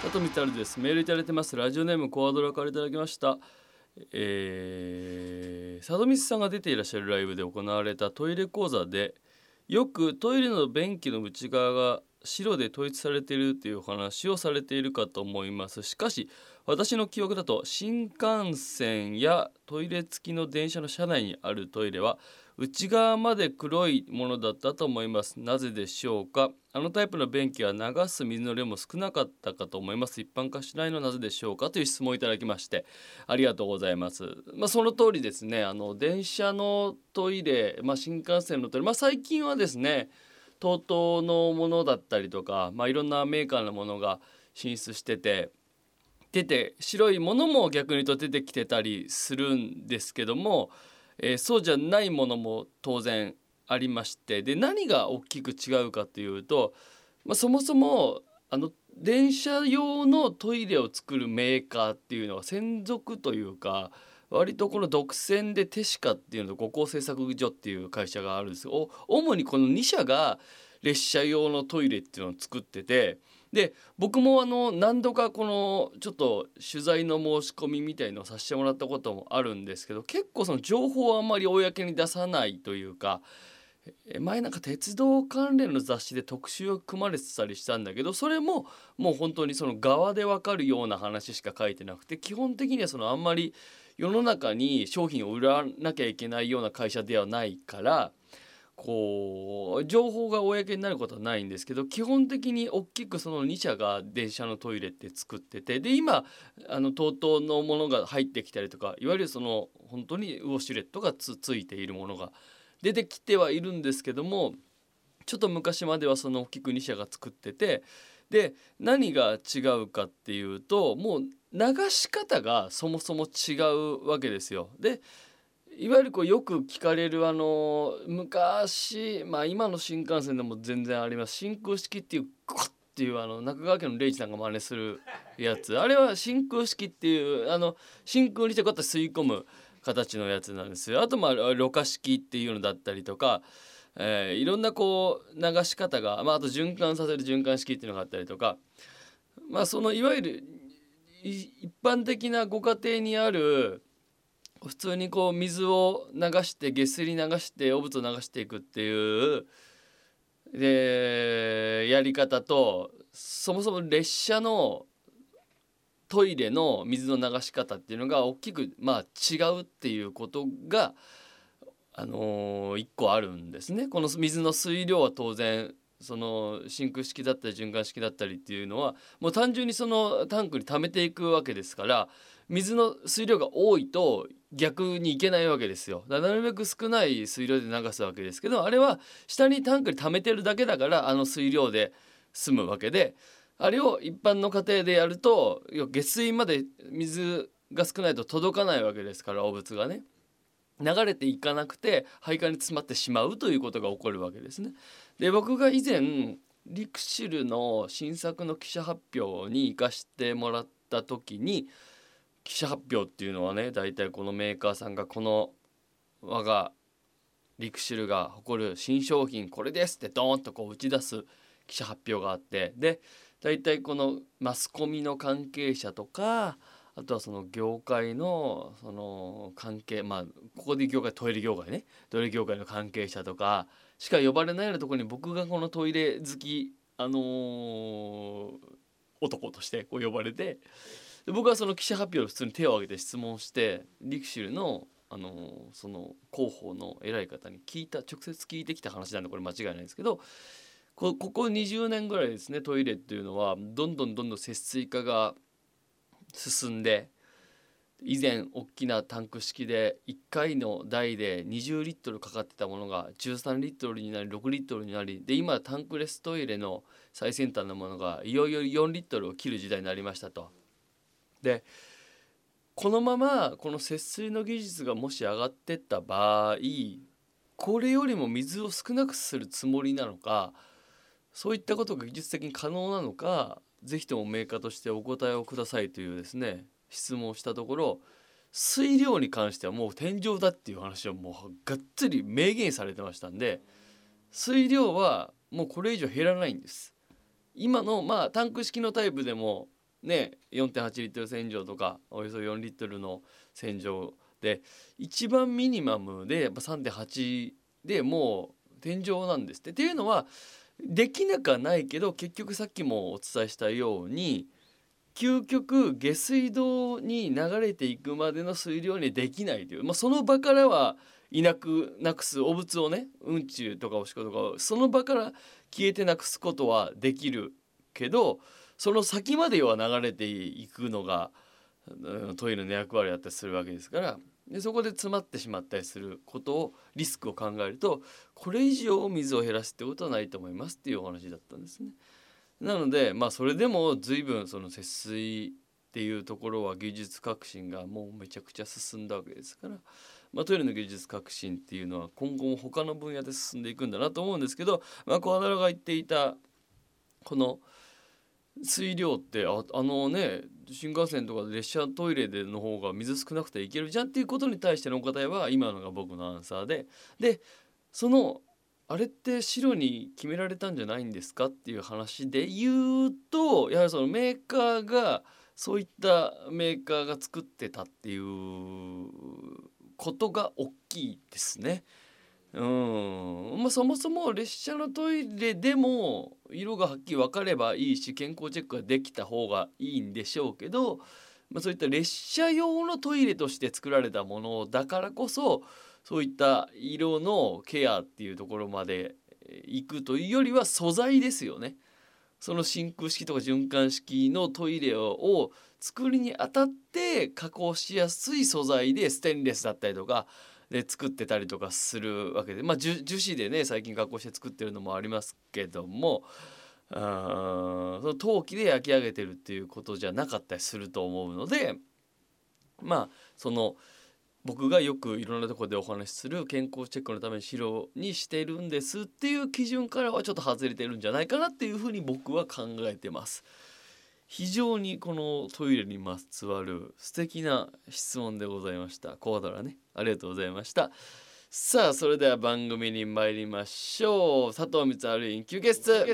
佐藤光です。メールいただいてます。ラジオネームコアドラからいただきました。えー、佐藤光さんが出ていらっしゃるライブで行われたトイレ講座でよくトイレの便器の内側が白で統一されているという話をされているかと思います。しかし私の記憶だと新幹線やトイレ付きの電車の車内にあるトイレは内側まで黒いものだったと思います。なぜでしょうか？あのタイプの便器は流す水の量も少なかったかと思います。一般化しないのはなぜでしょうか？という質問をいただきましてありがとうございます。まあ、その通りですね。あの電車のトイレまあ、新幹線のトイレまあ、最近はですね TOTO のものだったりとかまあ、いろんなメーカーのものが進出してて出て白いものも逆に言うと出てきてたりするんですけどもえー、そうじゃないものも当然ありましてで何が大きく違うかというと、まあ、そもそもあの電車用のトイレを作るメーカーっていうのは専属というか割とこの独占でテシカっていうのと五光製作所っていう会社があるんです。よ主にこの2社が列車用のトイレっていうのを作っててで僕もあの何度かこのちょっと取材の申し込みみたいのをさせてもらったこともあるんですけど結構その情報をあんまり公に出さないというか前なんか鉄道関連の雑誌で特集を組まれてたりしたんだけどそれももう本当にその側で分かるような話しか書いてなくて基本的にはそのあんまり世の中に商品を売らなきゃいけないような会社ではないからこう情報が公になることはないんですけど基本的に大きくその2社が電車のトイレって作っててで今あの TOTO のものが入ってきたりとかいわゆるその本当にウォシュレットがつついているものが出てきてはいるんですけどもちょっと昔まではその大きく2社が作っててで何が違うかっていうともう流し方がそもそも違うわけですよ。でいわゆるこうよく聞かれるあの昔まあ今の新幹線でも全然あります。真空式っていうクッっていうあの中川家の礼二さんが真似するやつ。あれは真空式っていうあの真空にしてこうやって吸い込む形のやつなんですよ。あとまあろ過式っていうのだったりとか、えー、いろんなこう流し方が、まあ、あと循環させる循環式っていうのがあったりとか。まあそのいわゆる一般的なご家庭にある普通にこう水を流して下水流して汚物を流していくっていうでやり方とそもそも列車のトイレの水の流し方っていうのが大きくまあ違うっていうことがあのー、1個あるんですね。この水の水量は当然その真空式だったり循環式だったりっていうのはもう単純にそのタンクに溜めていくわけですから水の水量が多いと逆にいけないわけですよ。なるべく少ない水量で流すわけですけどあれは下にタンクに溜めてるだけだからあの水量で済むわけであれを一般の家庭でやると下水まで水が少ないと届かないわけですから汚物がね。流れていかなくて配管に詰まってしまうということが起こるわけですね。で僕が以前リクシルの新作の記者発表に行かしてもらった時に記者発表っていうのはね大体このメーカーさんがこの我がリクシルが誇る新商品これですってドーンとこう打ち出す記者発表があってで大体このマスコミの関係者とかあとはその業界のその関係まあここで業界トイレ業界ね。トイレ業界の関係者とかしか呼ばれないようなところに僕がこのトイレ好きあのー、男としてこう呼ばれてで僕はその記者発表で普通に手を挙げて質問してリクシルのあのその広報の偉い方に聞いた直接聞いてきた話なんでこれ間違いないんですけどこここ20年ぐらいですねトイレっていうのはどんどんどんどん節水化が進んで以前大きなタンク式で1回の台で20リットルかかってたものが13リットルになり6リットルになりで今タンクレストイレの最先端のものがいよいよ4リットルを切る時代になりましたと。でこのままこの節水の技術がもし上がってった場合これよりも水を少なくするつもりなのかそういったことが技術的に可能なのか是非ともメーカーとしてお答えをくださいというですね質問をしたところ水量に関してはもう天井だっていう話はもうがっつり明言されてましたんで水量はもうこれ以上減らないんです。今のまあタンク式のタイプでもね4.8リットル洗浄とかおよそ4リットルの洗浄で一番ミニマムでやっぱ3.8でもう天井なんですって。っていうのはできなくはないけど結局さっきもお伝えしたように究極下水道に流れていくまでの水量にできないという、まあ、その場からはいなくなくす汚物をねうんちゅうとかおしっことかその場から消えてなくすことはできるけどその先までは流れていくのが、トイレの役割だったりするわけですから。でそこで詰まってしまったりすることをリスクを考えるとこれ以上水を減らすってことはないと思いますっていうお話だったんですね。なのでまあそれでも随分その節水っていうところは技術革新がもうめちゃくちゃ進んだわけですから、まあ、トイレの技術革新っていうのは今後も他の分野で進んでいくんだなと思うんですけど、まあ、小原が言っていたこの水量ってああのね新幹線とか列車トイレでの方が水少なくていけるじゃんっていうことに対してのお答えは今のが僕のアンサーででそのあれって白に決められたんじゃないんですかっていう話で言うとやはりそのメーカーがそういったメーカーが作ってたっていうことが大きいですね。うんまあ、そもそも列車のトイレでも色がはっきり分かればいいし健康チェックができた方がいいんでしょうけど、まあ、そういった列車用のトイレとして作られたものだからこそそういった色のケアっていうところまで行くというよりは素材ですよね。その真空式とか循環式のトイレを作りにあたって加工しやすい素材でステンレスだったりとかで作ってたりとかするわけでまあ樹脂でね最近加工して作ってるのもありますけどもあその陶器で焼き上げてるっていうことじゃなかったりすると思うのでまあその僕がよくいろんなところでお話しする健康チェックのために白にしてるんですっていう基準からはちょっと外れてるんじゃないかなっていうふうに僕は考えてます。非常にこのトイレにまつわる素敵な質問でございました。コアドラね。ありがとうございました。さあ、それでは番組に参りましょう。佐藤光晴イン休憩室。